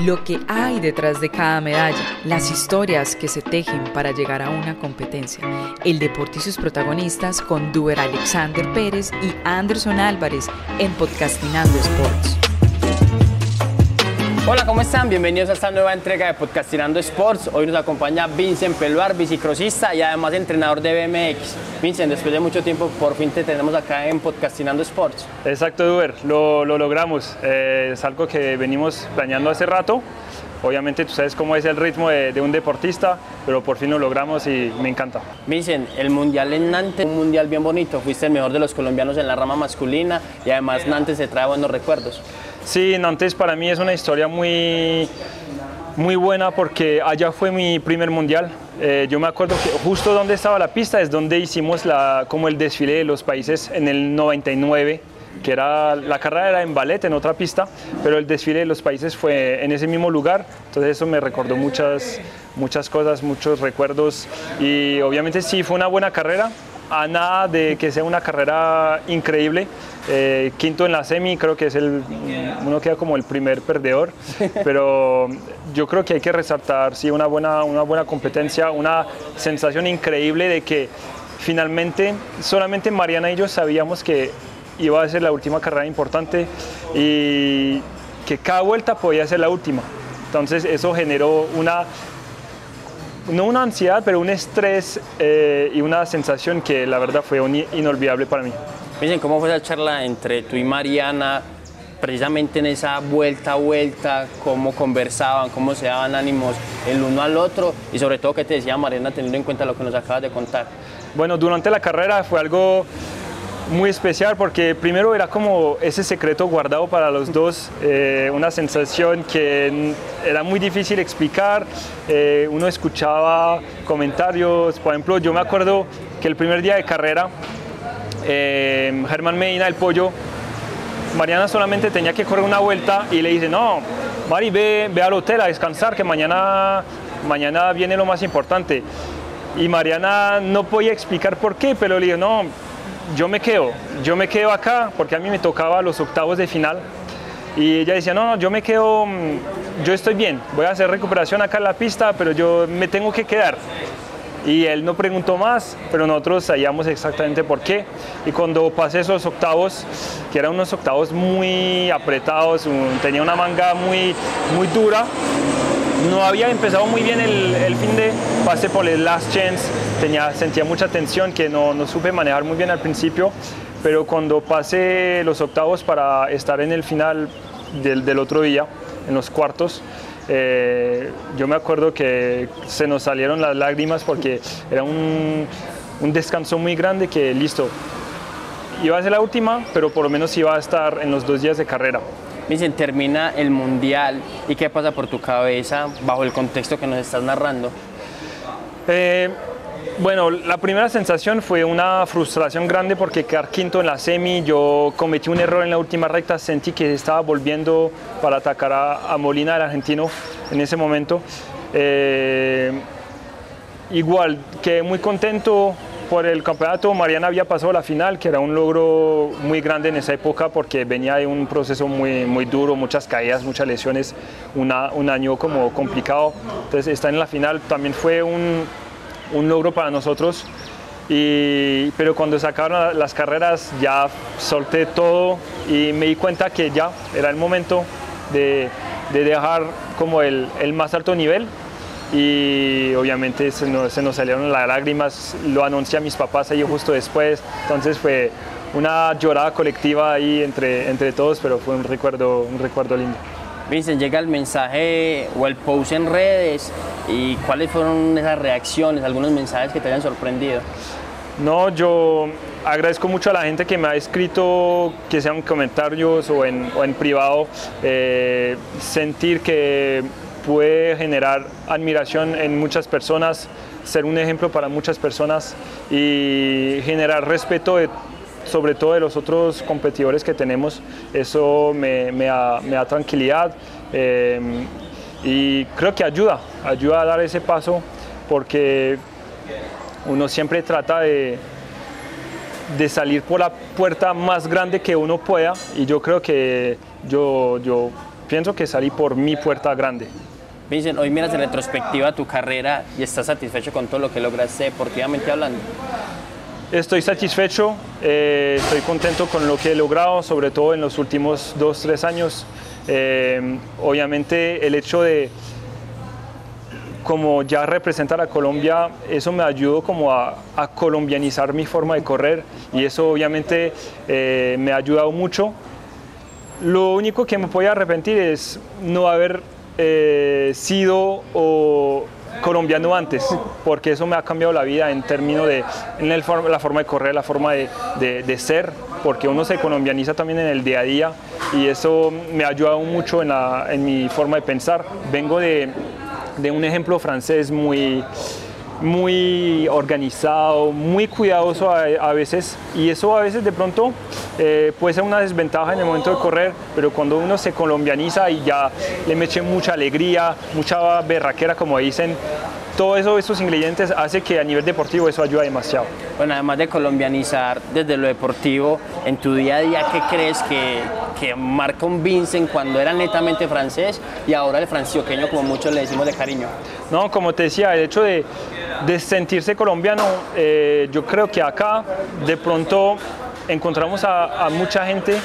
lo que hay detrás de cada medalla, las historias que se tejen para llegar a una competencia, el deporte y sus protagonistas con Duer Alexander Pérez y Anderson Álvarez en Podcastinando Sports. Hola, ¿cómo están? Bienvenidos a esta nueva entrega de Podcastinando Sports. Hoy nos acompaña Vincent Peluar, bicicrosista y además entrenador de BMX. Vincent, después de mucho tiempo, por fin te tenemos acá en Podcastinando Sports. Exacto, Duber, lo, lo logramos. Eh, es algo que venimos planeando hace rato. Obviamente tú sabes cómo es el ritmo de, de, un deportista, pero por fin lo logramos y me encanta. Vincent, el Mundial en Nantes, un Mundial bien bonito, fuiste el mejor de los colombianos en la rama masculina y además Nantes te trae buenos recuerdos. Sí, Nantes para mí es una historia muy, muy buena porque allá fue mi primer mundial. Eh, yo me acuerdo que justo donde estaba la pista es donde hicimos la, como el desfile de los países en el 99 que era la carrera era en ballet en otra pista, pero el desfile de los países fue en ese mismo lugar, entonces eso me recordó muchas muchas cosas, muchos recuerdos y obviamente sí fue una buena carrera, a nada de que sea una carrera increíble. Eh, quinto en la semi, creo que es el, uno queda como el primer perdedor, pero yo creo que hay que resaltar sí, una, buena, una buena competencia, una sensación increíble de que finalmente solamente Mariana y yo sabíamos que iba a ser la última carrera importante y que cada vuelta podía ser la última. Entonces eso generó una no una ansiedad, pero un estrés eh, y una sensación que la verdad fue inolvidable para mí. Miren, ¿cómo fue esa charla entre tú y Mariana? Precisamente en esa vuelta a vuelta, cómo conversaban, cómo se daban ánimos el uno al otro y sobre todo qué te decía Mariana teniendo en cuenta lo que nos acabas de contar. Bueno, durante la carrera fue algo muy especial porque primero era como ese secreto guardado para los dos, eh, una sensación que era muy difícil explicar, eh, uno escuchaba comentarios, por ejemplo yo me acuerdo que el primer día de carrera, eh, Germán Medina, el pollo, Mariana solamente tenía que correr una vuelta y le dice, no, Mari, ve, ve al hotel a descansar, que mañana, mañana viene lo más importante. Y Mariana no podía explicar por qué, pero le dijo, no, yo me quedo, yo me quedo acá porque a mí me tocaba los octavos de final y ella decía, no, no, yo me quedo, mm, yo estoy bien, voy a hacer recuperación acá en la pista, pero yo me tengo que quedar. Y él no preguntó más, pero nosotros sabíamos exactamente por qué. Y cuando pasé esos octavos, que eran unos octavos muy apretados, tenía una manga muy, muy dura, no había empezado muy bien el, el, fin de, pasé por el last chance, tenía, sentía mucha tensión que no, no supe manejar muy bien al principio, pero cuando pasé los octavos para estar en el final del, del otro día, en los cuartos, eh, yo me acuerdo que se nos salieron las lágrimas porque era un, un descanso muy grande que listo, iba a ser la última, pero por lo menos iba a estar en los dos días de carrera. Dicen, termina el mundial y qué pasa por tu cabeza bajo el contexto que nos estás narrando. Eh, bueno, la primera sensación fue una frustración grande porque quedar quinto en la semi, yo cometí un error en la última recta, sentí que estaba volviendo para atacar a, Molina, el argentino, en ese momento. Eh, igual, quedé muy contento por el campeonato. Mariana había pasado la final, que era un logro muy grande en esa época porque venía de un proceso muy, muy duro, muchas caídas, muchas lesiones, un año como complicado. Entonces, estar en la final también fue un, un logro para nosotros. Y, pero cuando sacaron las carreras ya solté todo y me di cuenta que ya era el momento de, de dejar como el, el más alto nivel y obviamente se nos, se nos, salieron las lágrimas, lo anuncié a mis papás ahí justo después, entonces fue una llorada colectiva ahí entre, entre todos, pero fue un recuerdo, un recuerdo lindo. Vincent, llega el mensaje o el post en redes y cuáles fueron esas reacciones, algunos mensajes que te hayan sorprendido. No, yo agradezco mucho a la gente que me ha escrito, que sean comentarios o en, privado, eh, sentir que puede generar admiración en muchas personas, ser un ejemplo para muchas personas y generar respeto de, sobre todo de los otros competidores que tenemos. Eso me, da, tranquilidad eh, y creo que ayuda, ayuda a dar ese paso porque uno siempre trata de, de salir por la puerta más grande que uno pueda y yo creo que yo, yo pienso que salí por mi puerta grande. Vincent, hoy miras en retrospectiva tu carrera y estás satisfecho con todo lo que lograste deportivamente hablando. Estoy satisfecho, eh, estoy contento con lo que he logrado, sobre todo en los últimos dos, tres años. Eh, obviamente el hecho de como ya representar a Colombia, eso me ayudó como a, colombianizar mi forma de correr y eso obviamente eh, me ha ayudado mucho. Lo único que me voy a arrepentir es no haber sido o colombiano antes, porque eso me ha cambiado la vida en términos de en la forma de correr, la forma de, ser, porque uno se colombianiza también en el día a día y eso me ha ayudado mucho en, en mi forma de pensar. Vengo de, de un ejemplo francés muy muy organizado, muy cuidadoso a, veces. Y eso a veces de pronto eh, puede ser una desventaja en el momento de correr, pero cuando uno se colombianiza y ya le meche mucha alegría, mucha berraquera como dicen, todo eso, esos ingredientes hace que a nivel deportivo eso ayuda demasiado. Bueno, además de colombianizar desde lo deportivo, en tu día a día, ¿qué crees que, que marca un Vincent cuando era netamente francés y ahora el francioqueño, como muchos le decimos de cariño? No, como te decía, el hecho de, de sentirse colombiano, eh, yo creo que acá de pronto encontramos a, a mucha gente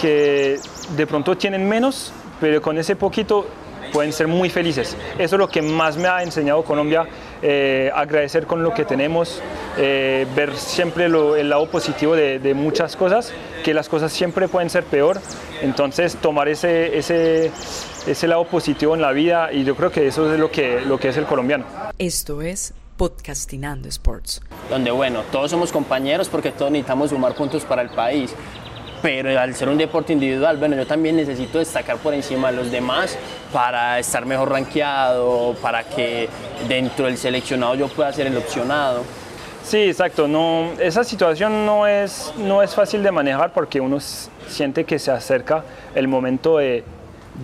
que de pronto tienen menos, pero con ese poquito pueden ser muy felices. Eso es lo que más me ha enseñado Colombia, eh, agradecer con lo que tenemos, eh, ver siempre el lado positivo de, muchas cosas, que las cosas siempre pueden ser peor, entonces tomar ese, ese, ese lado positivo en la vida y yo creo que eso es lo que, lo que es el colombiano. Esto es Podcastinando Sports. Donde bueno, todos somos compañeros porque todos necesitamos sumar puntos para el país pero al ser un deporte individual, bueno, yo también necesito destacar por encima de los demás para estar mejor rankeado, para que dentro del seleccionado yo pueda ser el opcionado. Sí, exacto. No, esa situación no es, no es fácil de manejar porque uno siente que se acerca el momento de,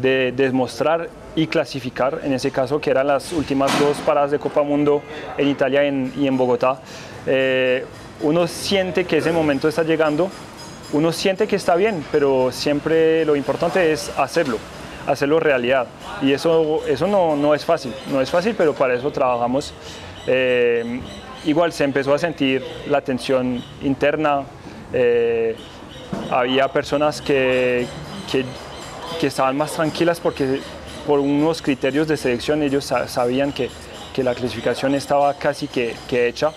de demostrar y clasificar, en ese caso que eran las últimas dos paradas de Copa Mundo en Italia y en Bogotá. Eh, uno siente que ese momento está llegando uno siente que está bien, pero siempre lo importante es hacerlo, hacerlo realidad. Y eso, eso no, no es fácil, no es fácil, pero para eso trabajamos. Eh, igual se empezó a sentir la tensión interna, eh, había personas que, que, que, estaban más tranquilas porque por unos criterios de selección ellos sabían que, que la clasificación estaba casi que, hecha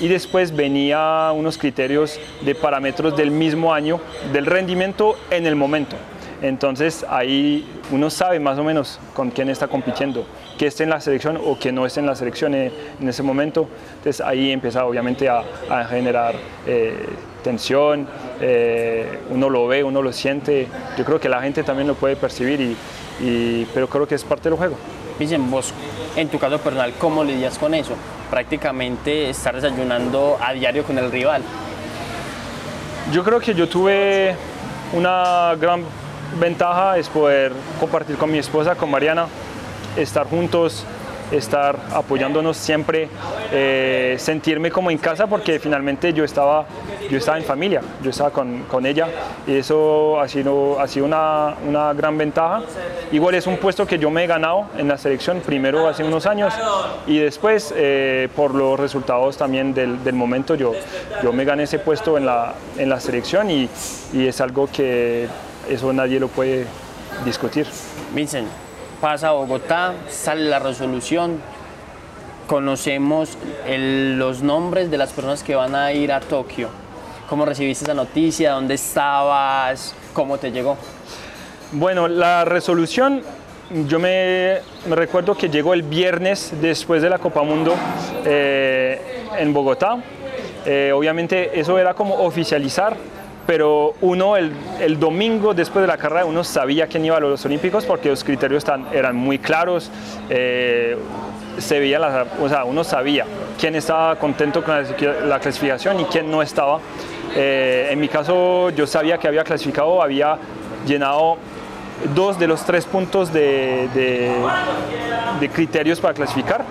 y después venía unos criterios de parámetros del mismo año del rendimiento en el momento. Entonces ahí uno sabe más o menos con quién está compitiendo, que esté en la selección o que no esté en la selección en, ese momento. Entonces ahí empieza obviamente a, generar eh, tensión, eh, uno lo ve, uno lo siente. Yo creo que la gente también lo puede percibir, y, pero creo que es parte del juego. Dicen vos, en tu caso personal, ¿cómo lidias con eso? Prácticamente estar desayunando a diario con el rival. Yo creo que yo tuve una gran ventaja es poder compartir con mi esposa, con Mariana, estar juntos, estar apoyándonos siempre, eh, sentirme como en casa porque finalmente yo estaba, yo estaba en familia, yo estaba con, con ella y eso ha sido, ha sido una, una, gran ventaja. Igual es un puesto que yo me he ganado en la selección, primero hace unos años y después eh, por los resultados también del, del, momento yo, yo me gané ese puesto en la, en la selección y, y es algo que eso nadie lo puede discutir. Vincent, pasa a Bogotá, sale la resolución, conocemos los nombres de las personas que van a ir a Tokio. ¿Cómo recibiste esa noticia? ¿Dónde estabas? ¿Cómo te llegó? Bueno, la resolución, yo me, recuerdo que llegó el viernes después de la Copa Mundo eh, en Bogotá. Eh, obviamente eso era como oficializar pero uno el, el, domingo después de la carrera uno sabía quién iba a los Olímpicos porque los criterios eran muy claros, eh, se veía o sea, uno sabía quién estaba contento con la, clasificación y quién no estaba. Eh, en mi caso yo sabía que había clasificado, había llenado dos de los tres puntos de, de criterios para clasificar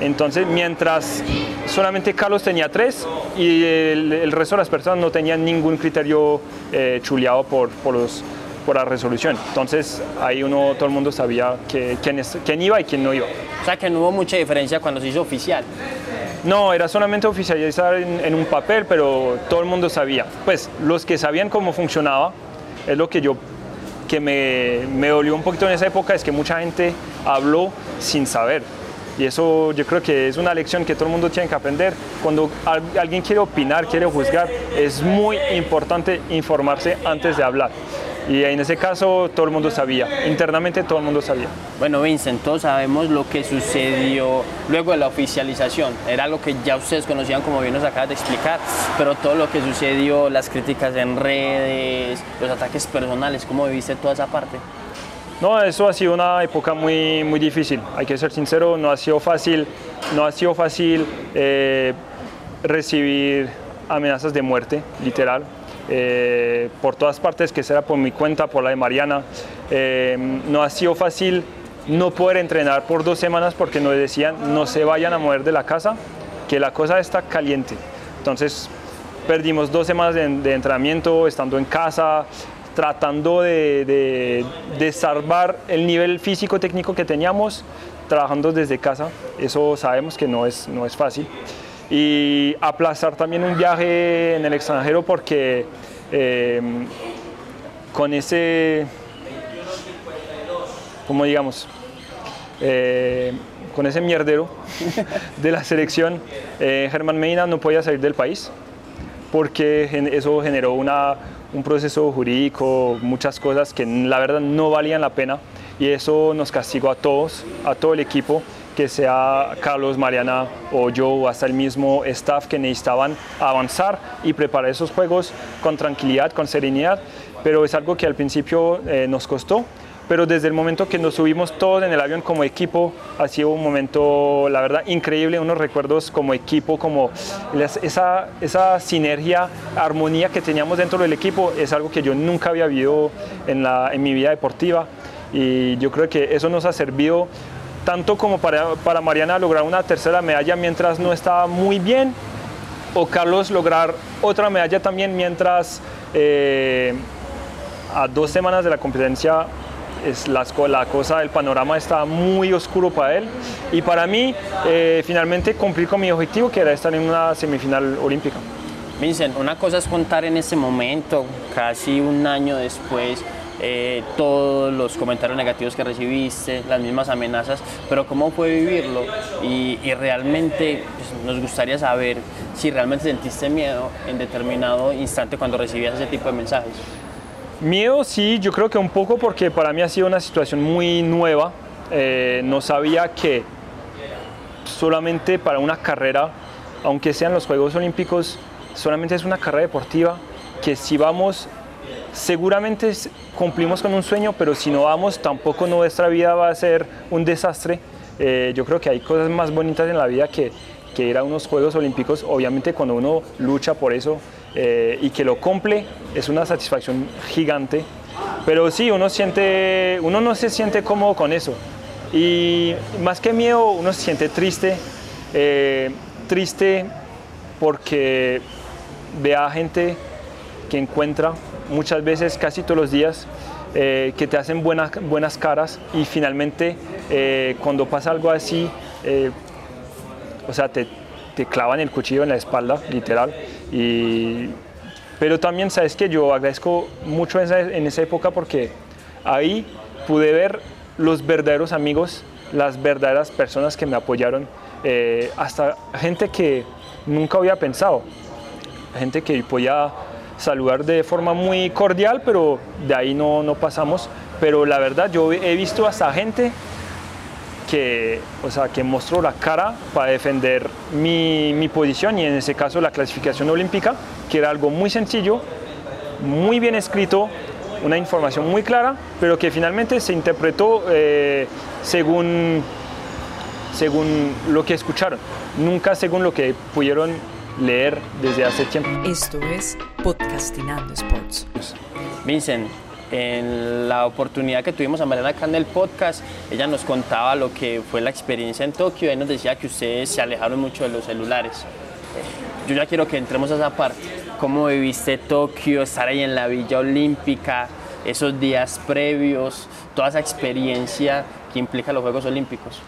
entonces, mientras solamente Carlos tenía tres y el, resto de las personas no tenían ningún criterio eh, chuleado por, los, por la resolución. Entonces ahí uno, todo el mundo sabía que, quién, quién iba y quién no iba. O sea que no hubo mucha diferencia cuando se hizo oficial. No, era solamente oficializar en, en, un papel, pero todo el mundo sabía. Pues los que sabían cómo funcionaba, es lo que yo que me, me dolió un poquito en esa época, es que mucha gente habló sin saber. Y eso yo creo que es una lección que todo el mundo tiene que aprender. Cuando alguien quiere opinar, quiere juzgar, es muy importante informarse antes de hablar. Y en ese caso todo el mundo sabía, internamente todo el mundo sabía. Bueno, Vincent, todos sabemos lo que sucedió luego de la oficialización. Era algo que ya ustedes conocían, como bien nos acabas de explicar, pero todo lo que sucedió, las críticas en redes, los ataques personales, ¿cómo viviste toda esa parte? No, eso ha sido una época muy, muy difícil, hay que ser sincero, no ha sido fácil, no ha sido fácil eh, recibir amenazas de muerte, literal, eh, por todas partes, que será por mi cuenta, por la de Mariana. Eh, no ha sido fácil no poder entrenar por dos semanas porque nos decían no se vayan a mover de la casa, que la cosa está caliente. Entonces perdimos dos semanas de, entrenamiento estando en casa, tratando de, salvar el nivel físico-técnico que teníamos, trabajando desde casa. Eso sabemos que no es, no es fácil y aplazar también un viaje en el extranjero porque eh, con ese, como digamos, eh, con ese mierdero de la selección, eh, Germán Medina no podía salir del país porque eso generó una, un proceso jurídico, muchas cosas que la verdad no valían la pena y eso nos castigó a todos, a todo el equipo que sea Carlos, Mariana o yo o hasta el mismo staff que necesitaban avanzar y preparar esos juegos con tranquilidad, con serenidad, pero es algo que al principio eh, nos costó, pero desde el momento que nos subimos todos en el avión como equipo, ha sido un momento, la verdad, increíble, unos recuerdos como equipo, como esa, esa sinergia, armonía que teníamos dentro del equipo, es algo que yo nunca había vivido en, la, en mi vida deportiva. Y yo creo que eso nos ha servido tanto como para, para Mariana lograr una tercera medalla mientras no estaba muy bien, o Carlos lograr otra medalla también mientras eh, a dos semanas de la competencia es la, la, cosa, el panorama está muy oscuro para él y para mí eh, finalmente cumplir con mi objetivo que era estar en una semifinal olímpica. Vincent, una cosa es contar en ese momento, casi un año después, eh, todos los comentarios negativos que recibiste, las mismas amenazas, pero cómo fue vivirlo y, realmente pues, nos gustaría saber si realmente sentiste miedo en determinado instante cuando recibías ese tipo de mensajes. Miedo sí, yo creo que un poco porque para mí ha sido una situación muy nueva. Eh, no sabía que solamente para una carrera, aunque sean los Juegos Olímpicos, solamente es una carrera deportiva, que si vamos seguramente cumplimos con un sueño, pero si no vamos, tampoco nuestra vida va a ser un desastre. Eh, yo creo que hay cosas más bonitas en la vida que, que, ir a unos Juegos Olímpicos. Obviamente cuando uno lucha por eso eh, y que lo cumple, es una satisfacción gigante. Pero sí, uno, siente, uno no se siente cómodo con eso. Y más que miedo, uno se siente triste. Eh, triste porque ve a gente que encuentra muchas veces, casi todos los días, eh, que te hacen buenas, buenas caras y finalmente eh, cuando pasa algo así, eh, o sea, te, te, clavan el cuchillo en la espalda, literal. Y, pero también sabes que yo agradezco mucho en esa época porque ahí pude ver los verdaderos amigos, las verdaderas personas que me apoyaron, hasta gente que nunca había pensado, gente que podía saludar de forma muy cordial, pero de ahí no, no pasamos. Pero la verdad, yo he visto hasta gente que, o sea, que mostró la cara para defender mi, mi, posición y en ese caso la clasificación olímpica, que era algo muy sencillo, muy bien escrito, una información muy clara, pero que finalmente se interpretó eh, según, según lo que escucharon, nunca según lo que pudieron leer desde hace tiempo. Esto es Podcastinando Sports. Vincent, en la oportunidad que tuvimos a Mariana acá en el podcast, ella nos contaba lo que fue la experiencia en Tokio y nos decía que ustedes se alejaron mucho de los celulares. Yo ya quiero que entremos a esa parte. ¿Cómo viviste Tokio, estar ahí en la Villa Olímpica? esos días previos, toda esa experiencia que implica los Juegos Olímpicos?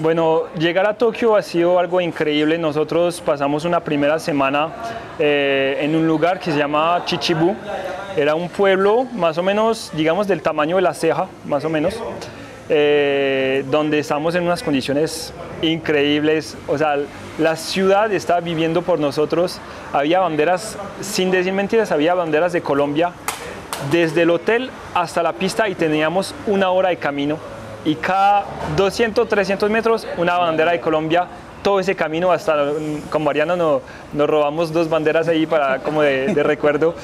Bueno, llegar a Tokio ha sido algo increíble. Nosotros pasamos una primera semana eh, en un lugar que se llama Chichibu. Era un pueblo más o menos, digamos, del tamaño de la ceja, más o menos, eh, donde estamos en unas condiciones increíbles. O sea, la ciudad estaba viviendo por nosotros. Había banderas, sin decir mentiras, había banderas de Colombia desde el hotel hasta la pista y teníamos una hora de camino y cada 200, 300 metros una bandera de Colombia. Todo ese camino hasta con Mariano nos, robamos dos banderas ahí para como de, recuerdo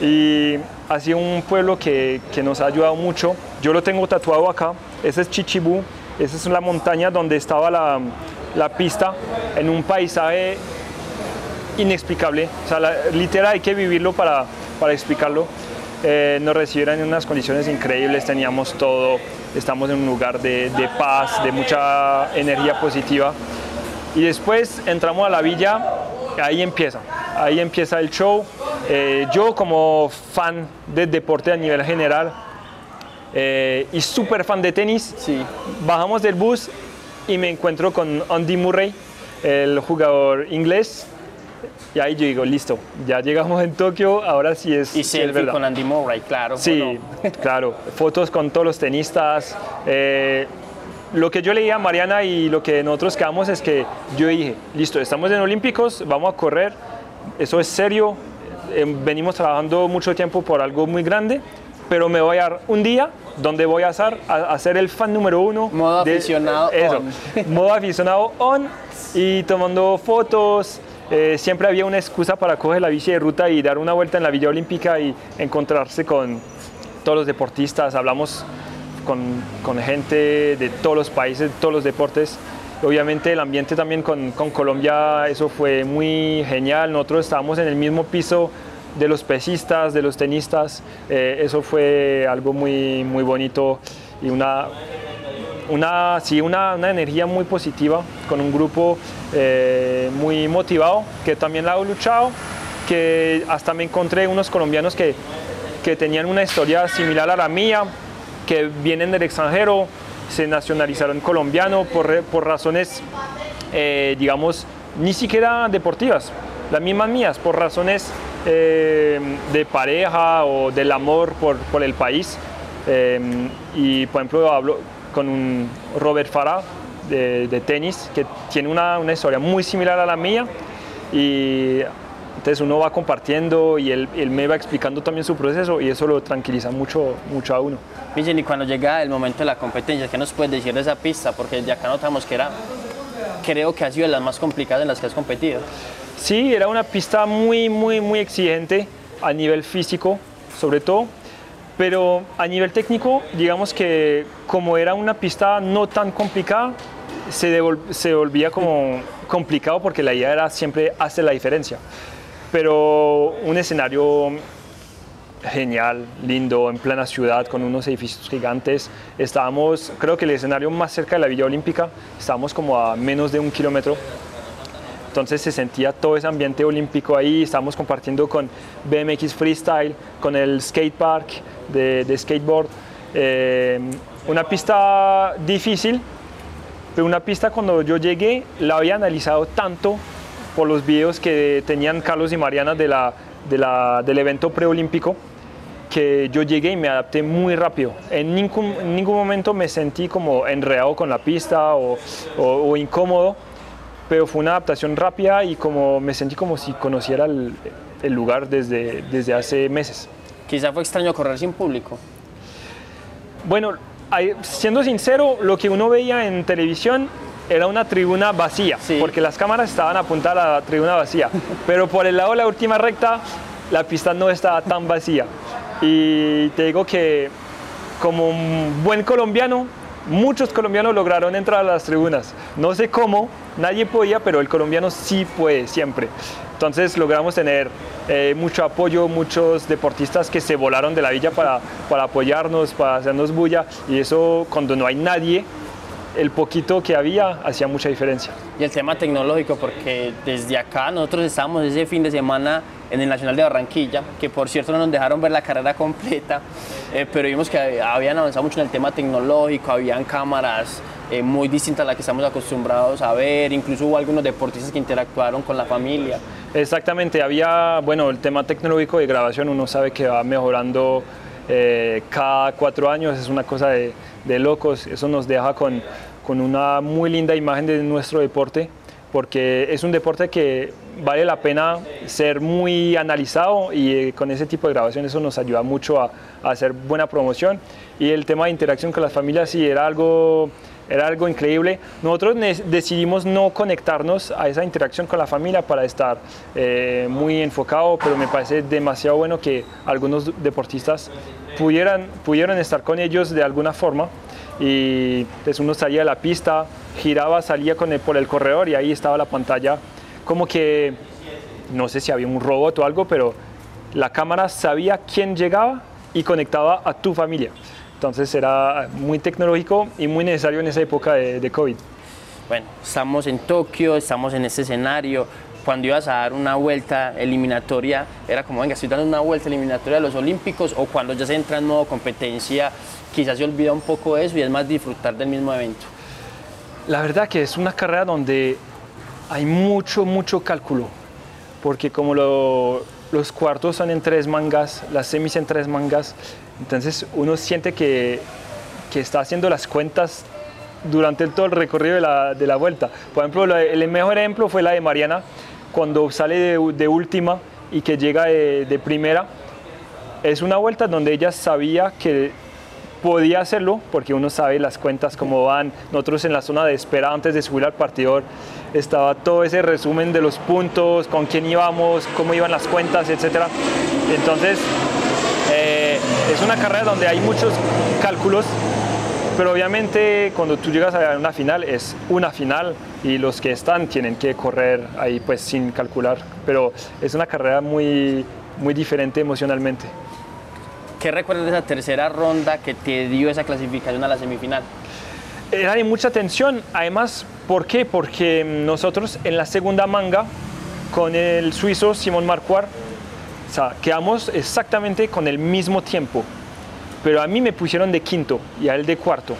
y ha sido un pueblo que, que, nos ha ayudado mucho. Yo lo tengo tatuado acá, ese es Chichibú, esa es la montaña donde estaba la, la pista en un paisaje inexplicable, o sea, literal hay que vivirlo para, para explicarlo. Eh, nos recibieron en unas condiciones increíbles, teníamos todo, estamos en un lugar de, paz, de mucha energía positiva. Y después entramos a la villa, ahí empieza, ahí empieza el show. Eh, yo como fan del deporte a nivel general eh, y súper fan de tenis, sí. bajamos del bus y me encuentro con Andy Murray, el jugador inglés, y ahí yo digo, listo, ya llegamos en Tokio, ahora sí es, y sí es con Andy Murray, claro. Sí, claro. Fotos con todos los tenistas. Eh, lo que yo leía a Mariana y lo que nosotros quedamos es que yo dije, listo, estamos en Olímpicos, vamos a correr, eso es serio, eh, venimos trabajando mucho tiempo por algo muy grande, pero me voy a dar un día donde voy a hacer, a, ser el fan número uno. Modo aficionado eso, Modo aficionado on y tomando fotos, eh, siempre había una excusa para coger la bici de ruta y dar una vuelta en la Villa Olímpica y encontrarse con todos los deportistas. Hablamos con, gente de todos los países, de todos los deportes. Obviamente el ambiente también con, con, Colombia, eso fue muy genial. Nosotros estábamos en el mismo piso de los pesistas, de los tenistas. Eh, eso fue algo muy, muy bonito y una, una, sí, una, una energía muy positiva con un grupo eh, muy motivado, que también la he luchado, que hasta me encontré unos colombianos que, que tenían una historia similar a la mía, que vienen del extranjero, se nacionalizaron colombiano por, por razones, eh, digamos, ni siquiera deportivas, las mismas mías, por razones eh, de pareja o del amor por, por el país. y por ejemplo hablo con un Robert Farah, de, tenis que tiene una, una, historia muy similar a la mía y entonces uno va compartiendo y él, él, me va explicando también su proceso y eso lo tranquiliza mucho, mucho a uno. y cuando llega el momento de la competencia, ¿qué nos puedes decir de esa pista? Porque ya acá notamos que era, creo que ha sido de las más complicadas en las que has competido. Sí, era una pista muy, muy, muy exigente a nivel físico, sobre todo pero a nivel técnico, digamos que como era una pista no tan complicada, se, se volvía como complicado porque la idea era siempre hacer la diferencia. Pero un escenario genial, lindo, en plena ciudad, con unos edificios gigantes. Estábamos, creo que el escenario más cerca de la Villa Olímpica, estábamos como a menos de un kilómetro. Entonces se sentía todo ese ambiente olímpico ahí, estábamos compartiendo con BMX Freestyle, con el skate park de, skateboard. Eh, una pista difícil, pero una pista cuando yo llegué la había analizado tanto por los videos que tenían Carlos y Mariana del evento preolímpico que yo llegué y me adapté muy rápido. En ningún, momento me sentí como enredado con la pista o, incómodo, pero fue una adaptación rápida y como me sentí como si conociera el, el lugar desde, desde hace meses. Quizá fue extraño correr sin público. Bueno, siendo sincero, lo que uno veía en televisión era una tribuna vacía, porque las cámaras estaban apuntadas a la tribuna vacía, pero por el lado de la última recta la pista no estaba tan vacía. Y te digo que como un buen colombiano, muchos colombianos lograron entrar a las tribunas. No sé cómo, nadie podía, pero el colombiano sí puede, siempre. Entonces logramos tener eh, mucho apoyo, muchos deportistas que se volaron de la villa para, para apoyarnos, para hacernos bulla y eso cuando no hay nadie, el poquito que había hacía mucha diferencia. Y el tema tecnológico, porque desde acá nosotros estábamos ese fin de semana en el Nacional de Barranquilla, que por cierto no nos dejaron ver la carrera completa, eh, pero vimos que habían avanzado mucho en el tema tecnológico, habían cámaras eh, muy distintas a las que estamos acostumbrados a ver, incluso hubo algunos deportistas que interactuaron con la familia. Exactamente, había, bueno, el tema tecnológico de grabación, uno sabe que va mejorando eh, cada cuatro años, es una cosa de, de locos, eso nos deja con, con una muy linda imagen de nuestro deporte porque es un deporte que vale la pena ser muy analizado y eh, con ese tipo de grabación eso nos ayuda mucho a, hacer buena promoción. Y el tema de interacción con las familias sí era algo, era algo increíble. Nosotros decidimos no conectarnos a esa interacción con la familia para estar eh, muy enfocado, pero me parece demasiado bueno que algunos deportistas pudieran, pudieran estar con ellos de alguna forma y pues uno salía de la pista, giraba, salía con por el corredor y ahí estaba la pantalla como que, no sé si había un robot o algo, pero la cámara sabía quién llegaba y conectaba a tu familia. Entonces era muy tecnológico y muy necesario en esa época de, de COVID. Bueno, estamos en Tokio, estamos en este escenario, cuando ibas a dar una vuelta eliminatoria, era como, venga, estoy dando una vuelta eliminatoria a los Olímpicos, o cuando ya se entra en modo competencia, quizás se olvida un poco eso y es más disfrutar del mismo evento. La verdad que es una carrera donde hay mucho, mucho cálculo, porque como los cuartos son en tres mangas, las semis en tres mangas, entonces uno siente que, que está haciendo las cuentas durante todo el recorrido de la, de la vuelta. Por ejemplo, el mejor ejemplo fue la de Mariana, cuando sale de, última y que llega de, primera, es una vuelta donde ella sabía que podía hacerlo, porque uno sabe las cuentas cómo van. Nosotros en la zona de espera antes de subir al partidor estaba todo ese resumen de los puntos, con quién íbamos, cómo iban las cuentas, etc. Entonces, eh, es una carrera donde hay muchos cálculos pero obviamente cuando tú llegas a una final es una final y los que están tienen que correr ahí pues sin calcular. Pero es una carrera muy, muy diferente emocionalmente. ¿Qué recuerdas de esa tercera ronda que te dio esa clasificación a la semifinal? Era de mucha tensión, además, ¿por qué? Porque nosotros en la segunda manga con el suizo Simón Marcuar, o sea, quedamos exactamente con el mismo tiempo pero a mí me pusieron de quinto y a él de cuarto.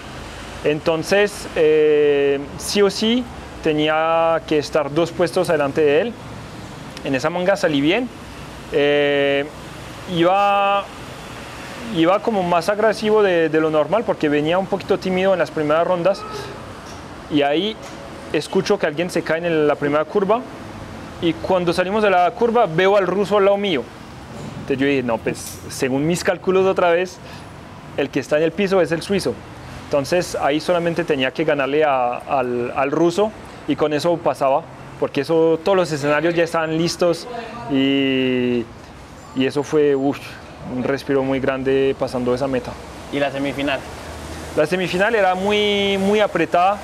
Entonces, eh, sí o sí, tenía que estar dos puestos adelante de él. En esa manga salí bien. Eh, iba, iba como más agresivo de, lo normal porque venía un poquito tímido en las primeras rondas. Y ahí escucho que alguien se cae en la primera curva. Y cuando salimos de la curva veo al ruso al lado mío. Entonces yo dije, no, pues según mis cálculos otra vez, el que está en el piso es el suizo. Entonces ahí solamente tenía que ganarle al, ruso y con eso pasaba, porque eso, todos los escenarios ya estaban listos y, eso fue un respiro muy grande pasando esa meta. ¿Y la semifinal? La semifinal era muy, muy apretada.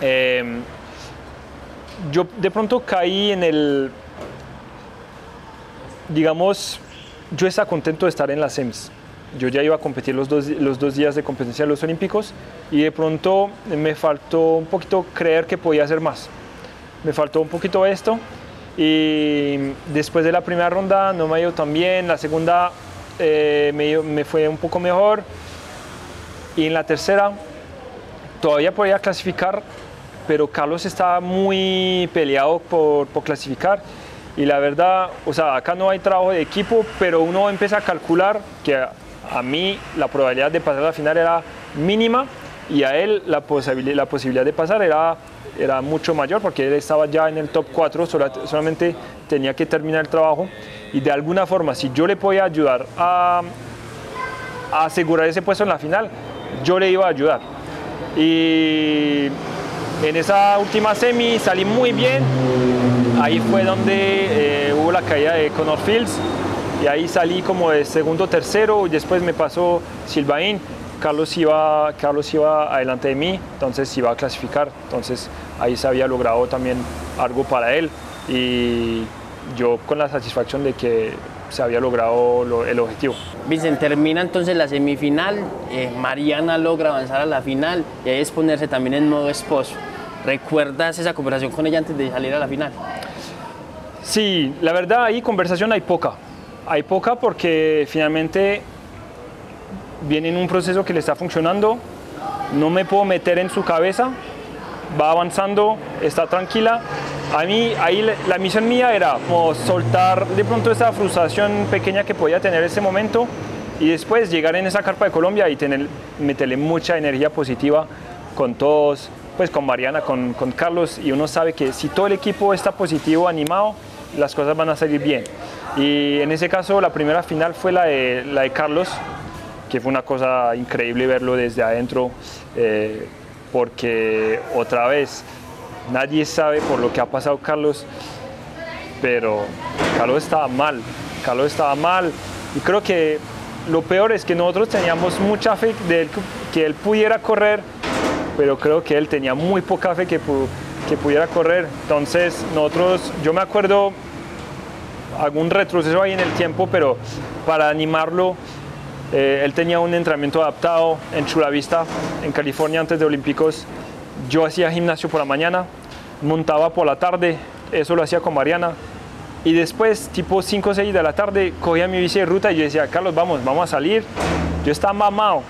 Em, yo de pronto caí en el, digamos, yo estaba contento de estar en las semis yo ya iba a competir los dos, los dos días de competencia de los Olímpicos y de pronto me faltó un poquito creer que podía hacer más. Me faltó un poquito esto y después de la primera ronda no me ha ido tan bien, la segunda eh, me, me, fue un poco mejor y en la tercera todavía podía clasificar, pero Carlos estaba muy peleado por, por clasificar y la verdad, o sea, acá no hay trabajo de equipo, pero uno empieza a calcular que a mí la probabilidad de pasar a la final era mínima y a él la, posibilidad, la posibilidad de pasar era, era mucho mayor porque él estaba ya en el top 4, solamente tenía que terminar el trabajo. Y de alguna forma si yo le podía ayudar a, asegurar ese puesto en la final, yo le iba a ayudar. Y en esa última semi salí muy bien, ahí fue donde eh, hubo la caída de Connor Fields y ahí salí como de segundo, tercero, y después me pasó Silvain, Carlos iba, Carlos iba adelante de mí, entonces iba a clasificar, entonces ahí se había logrado también algo para él y yo con la satisfacción de que se había logrado el objetivo. Vicente, termina entonces la semifinal, eh, Mariana logra avanzar a la final y ahí es ponerse también en modo esposo. ¿Recuerdas esa conversación con ella antes de salir a la final? Sí, la verdad ahí conversación hay poca. Hay poca porque finalmente viene en un proceso que le está funcionando, no me puedo meter en su cabeza, va avanzando, está tranquila. A mí, ahí la misión mía era soltar de pronto esa frustración pequeña que podía tener en ese momento y después llegar en esa carpa de Colombia y tener, meterle mucha energía positiva con todos, pues con Mariana, con, con Carlos, y uno sabe que si todo el equipo está positivo, animado, las cosas van a salir bien. Y en ese caso la primera final fue la de, la de Carlos, que fue una cosa increíble verlo desde adentro, eh, porque otra vez nadie sabe por lo que ha pasado Carlos, pero Carlos estaba mal, Carlos estaba mal, y creo que lo peor es que nosotros teníamos mucha fe de que él pudiera correr, pero creo que él tenía muy poca fe que, que pudiera correr. Entonces, nosotros, yo me acuerdo algún retroceso ahí en el tiempo, pero para animarlo, eh, él tenía un entrenamiento adaptado en Chula Vista, en California, antes de Olímpicos. Yo hacía gimnasio por la mañana, montaba por la tarde, eso lo hacía con Mariana. Y después, tipo 5 o 6 de la tarde, cogía mi bici de ruta y yo decía, Carlos, vamos, vamos a salir. Yo estaba mamado,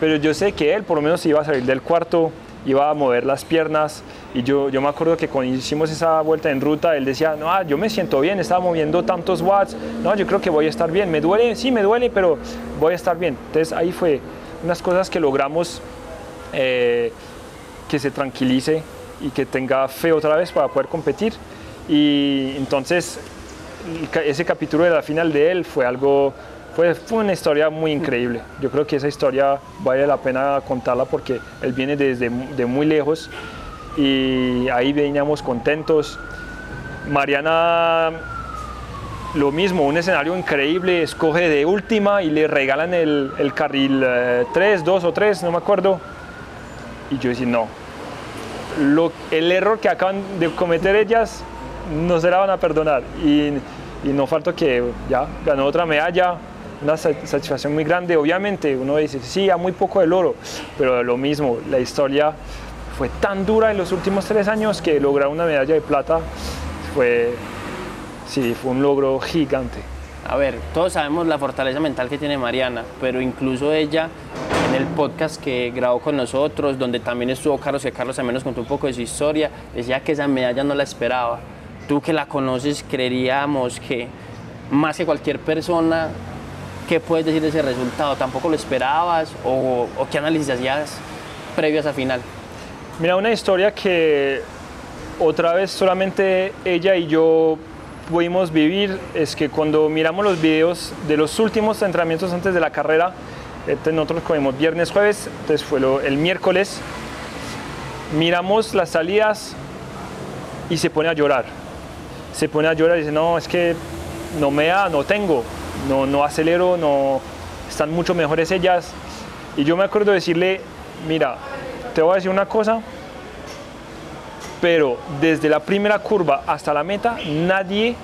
pero yo sé que él por lo menos iba a salir del cuarto, iba a mover las piernas. Y yo, yo me acuerdo que cuando hicimos esa vuelta en ruta, él decía, no, ah, yo me siento bien, estaba moviendo tantos watts, no, yo creo que voy a estar bien. Me duele, sí, me duele, pero voy a estar bien. Entonces ahí fue unas cosas que logramos eh, que se tranquilice y que tenga fe otra vez para poder competir. Y entonces ese capítulo de la final de él fue algo fue, una historia muy increíble. Yo creo que esa historia vale la pena contarla porque él viene desde de muy lejos y ahí veníamos contentos. Mariana, lo mismo, un escenario increíble, escoge de última y le regalan el, carril 3, eh, 2 o 3, no me acuerdo. Y yo decía, no, lo, el error que acaban de cometer ellas no se la van a perdonar. Y, y no falta que ya ganó otra medalla, una satisfacción muy grande. Obviamente uno dice, sí, a muy poco del oro, pero lo mismo, la historia fue tan dura en los últimos tres años que lograr una medalla de plata fue, sí, fue un logro gigante. A ver, todos sabemos la fortaleza mental que tiene Mariana, pero incluso ella en el podcast que grabó con nosotros, donde también estuvo Carlos, que Carlos también nos contó un poco de su historia, decía que esa medalla no la esperaba. Tú que la conoces, creeríamos que más que cualquier persona ¿Qué puedes decir de ese resultado? ¿Tampoco lo esperabas? ¿O, qué análisis hacías previo a final? Mira, una historia que otra vez solamente ella y yo pudimos vivir es que cuando miramos los videos de los últimos entrenamientos antes de la carrera, este, nosotros comimos viernes, jueves, entonces fue el miércoles, miramos las salidas y se pone a llorar. Se pone a llorar y dice, no, es que no me da, no tengo no, no acelero, no, están mucho mejores ellas. Y yo me acuerdo decirle, mira, te voy a decir una cosa, pero desde la primera curva hasta la meta nadie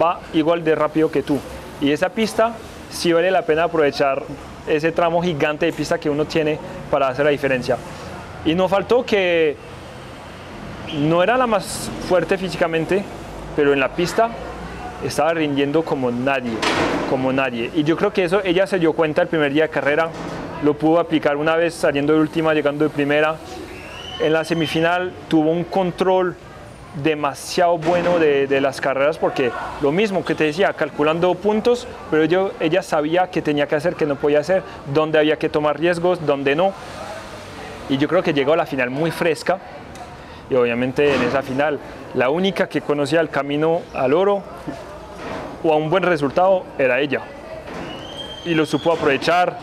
va igual de rápido que tú. Y esa pista sí vale la pena aprovechar ese tramo gigante de pista que uno tiene para hacer la diferencia. Y no faltó que no era la más fuerte físicamente, pero en la pista estaba rindiendo como nadie, como nadie. Y yo creo que eso ella se dio cuenta el primer día de carrera, lo pudo aplicar una vez saliendo de última, llegando de primera. En la semifinal tuvo un control demasiado bueno de, las carreras porque lo mismo que te decía, calculando puntos, pero yo, ella sabía que tenía que hacer, que no podía hacer, dónde había que tomar riesgos, dónde no. Y yo creo que llegó a la final muy fresca y obviamente en esa final la única que conocía el camino al oro o a un buen resultado era ella. Y lo supo aprovechar,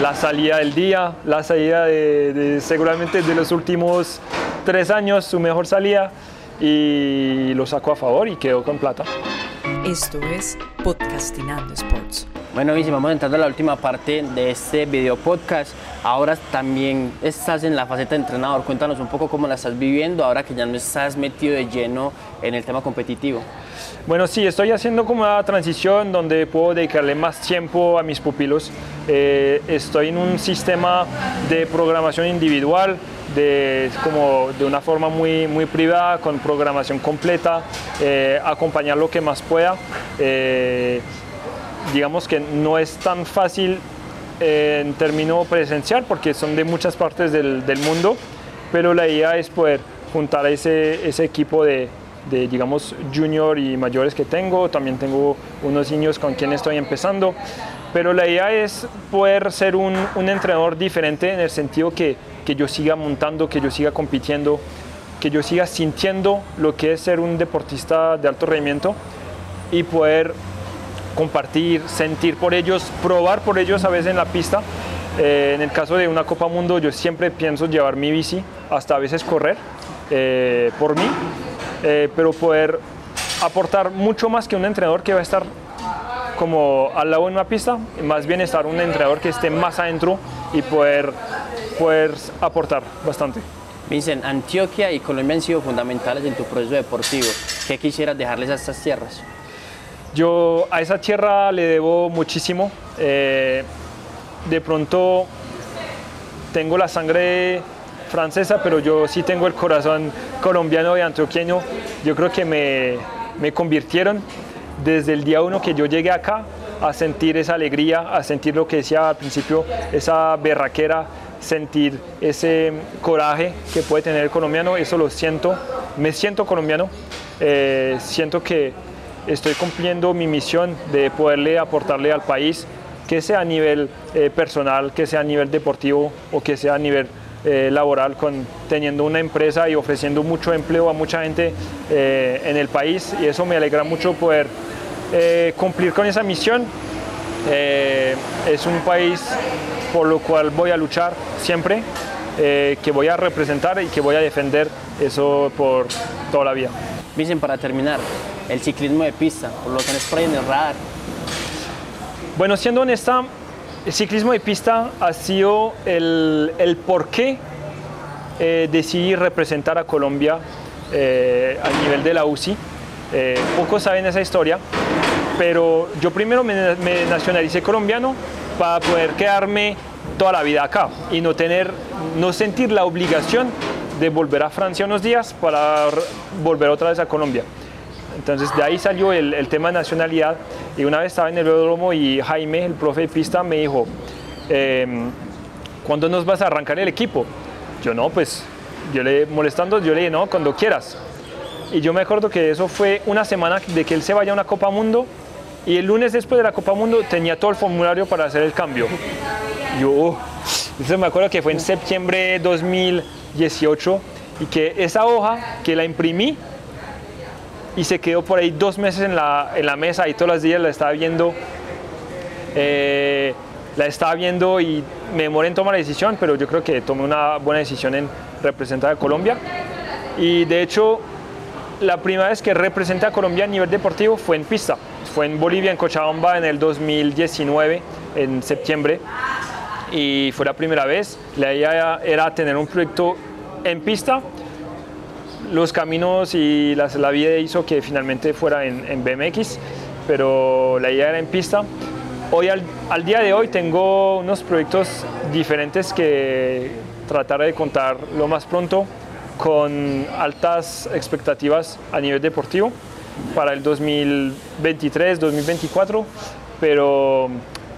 la salida del día, la salida de, seguramente de los últimos tres años, su mejor salida, y lo sacó a favor y quedó con plata. Esto es Podcastinando Sports. Bueno, y vamos entrando a la última parte de este video podcast. Ahora también estás en la faceta de entrenador. Cuéntanos un poco cómo la estás viviendo ahora que ya no estás metido de lleno en el tema competitivo. Bueno, sí, estoy haciendo como una transición donde puedo dedicarle más tiempo a mis pupilos. Eh, estoy en un sistema de programación individual de, como de una forma muy, muy privada, con programación completa, eh, acompañar lo que más pueda. Eh, digamos que no es tan fácil eh, en término presencial porque son de muchas partes del, del, mundo, pero la idea es poder juntar ese, ese equipo de, de, digamos, junior y mayores que tengo. También tengo unos niños con quienes estoy empezando. Pero la idea es poder ser un, un entrenador diferente en el sentido que, que yo siga montando, que yo siga compitiendo, que yo siga sintiendo lo que es ser un deportista de alto rendimiento y poder compartir, sentir por ellos, probar por ellos a veces en la pista. Eh, en el caso de una Copa Mundo yo siempre pienso llevar mi bici, hasta a veces correr eh, por mí, eh, pero poder aportar mucho más que un entrenador que va a estar como al lado de una pista, más bien estar un entrenador que esté más adentro y poder, poder aportar bastante. Vincent, Antioquia y Colombia han sido fundamentales en tu proceso deportivo. ¿Qué quisieras dejarles a estas tierras? Yo a esa tierra le debo muchísimo. Eh, de pronto tengo la sangre francesa, pero yo sí tengo el corazón colombiano y antioqueño. Yo creo que me, me convirtieron desde el día uno que yo llegué acá a sentir esa alegría, a sentir lo que decía al principio, esa berraquera, sentir ese coraje que puede tener el colombiano, eso lo siento, me siento colombiano, eh, siento que estoy cumpliendo mi misión de poderle aportarle al país, que sea a nivel eh, personal, que sea a nivel deportivo o que sea a nivel eh, laboral, teniendo una empresa y ofreciendo mucho empleo a mucha gente en el país. Y eso me alegra mucho poder cumplir con esa misión. Eh, es un país por lo cual voy a luchar siempre, eh, que voy a representar y que voy a defender eso por toda la vida. Dicen para terminar, el ciclismo de pista, por lo que nos traen el radar. Bueno, siendo honesta, el ciclismo de pista ha sido el, el por qué eh, decidí representar a Colombia eh, a nivel de la UCI. Eh, pocos saben esa historia, pero yo primero me, me nacionalicé colombiano para poder quedarme toda la vida acá y no tener, no sentir la obligación de volver a Francia unos días para volver otra vez a Colombia. Entonces de ahí salió el, el tema de nacionalidad y una vez estaba en el velódromo y Jaime, el profe de pista, me dijo, em, ¿cuándo nos vas a arrancar el equipo? Yo no, pues yo le molestando, yo le dije, no, cuando quieras. Y yo me acuerdo que eso fue una semana de que él se vaya a una Copa Mundo y el lunes después de la Copa Mundo tenía todo el formulario para hacer el cambio. Yo, entonces me acuerdo que fue en septiembre de 2018 y que esa hoja que la imprimí y se quedó por ahí dos meses en la, en la mesa y todos los días la estaba viendo. eh, la estaba viendo y me demoré en tomar la decisión, pero yo creo que tomé una buena decisión en representar a Colombia. Y de hecho, la primera vez que representé a Colombia a nivel deportivo fue en pista. Fue en Bolivia, en Cochabamba, en el 2019, en septiembre. Y fue la primera vez. La idea era tener un proyecto en pista. Los caminos y las- la vida hizo que finalmente fuera en, BMX, pero la idea era en pista. Hoy, al, al día de hoy, tengo unos proyectos diferentes que trataré de contar lo más pronto con altas expectativas a nivel deportivo para el 2023, 2024, pero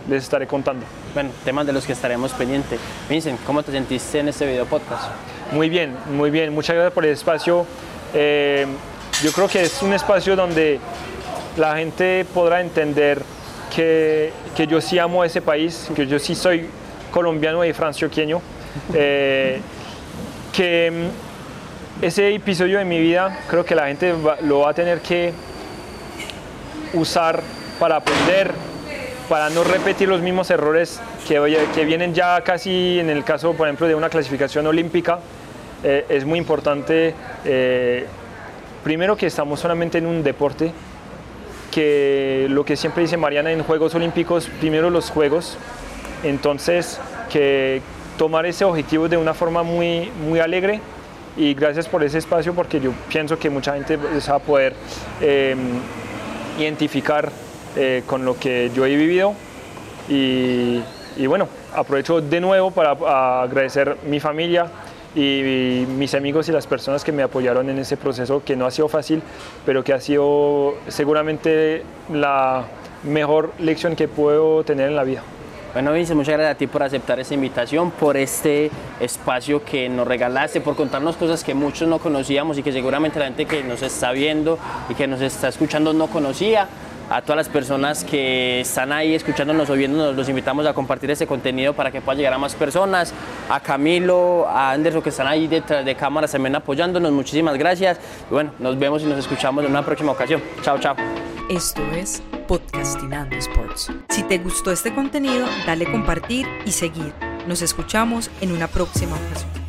les estaré contando. Bueno, temas de los que estaremos pendientes. Vincent, ¿cómo te sentiste en este video podcast? Muy bien, muy bien. Muchas gracias por el espacio. Eh, yo creo que es un espacio donde la gente podrá entender que, que yo sí amo ese país, que yo sí soy colombiano y francioqueño. Eh, que ese episodio de mi vida creo que la gente lo va a tener que usar para aprender, para no repetir los mismos errores que, que vienen ya casi en el caso, por ejemplo, de una clasificación olímpica. Eh, es muy importante, eh, primero que estamos solamente en un deporte, que lo que siempre dice Mariana en Juegos Olímpicos, primero los Juegos, entonces que tomar ese objetivo de una forma muy, muy alegre y gracias por ese espacio porque yo pienso que mucha gente va a poder eh, identificar eh, con lo que yo he vivido y, bueno, aprovecho de nuevo para agradecer mi familia y, mis amigos y las personas que me apoyaron en ese proceso que no ha sido fácil, pero que ha sido seguramente la mejor lección que puedo tener en la vida. Bueno, Vince, muchas gracias a ti por aceptar esta invitación, por este espacio que nos regalaste, por contarnos cosas que muchos no conocíamos y que seguramente la gente que nos está viendo y que nos está escuchando no conocía. A todas las personas que están ahí escuchándonos o viéndonos, los invitamos a compartir este contenido para que pueda llegar a más personas. A Camilo, a Anderson que están ahí detrás de cámaras también apoyándonos, muchísimas gracias. Bueno, nos vemos y nos escuchamos en una próxima ocasión. Chao, chao. Esto es Podcastinando Sports. Si te gustó este contenido, dale compartir y seguir. Nos escuchamos en una próxima ocasión.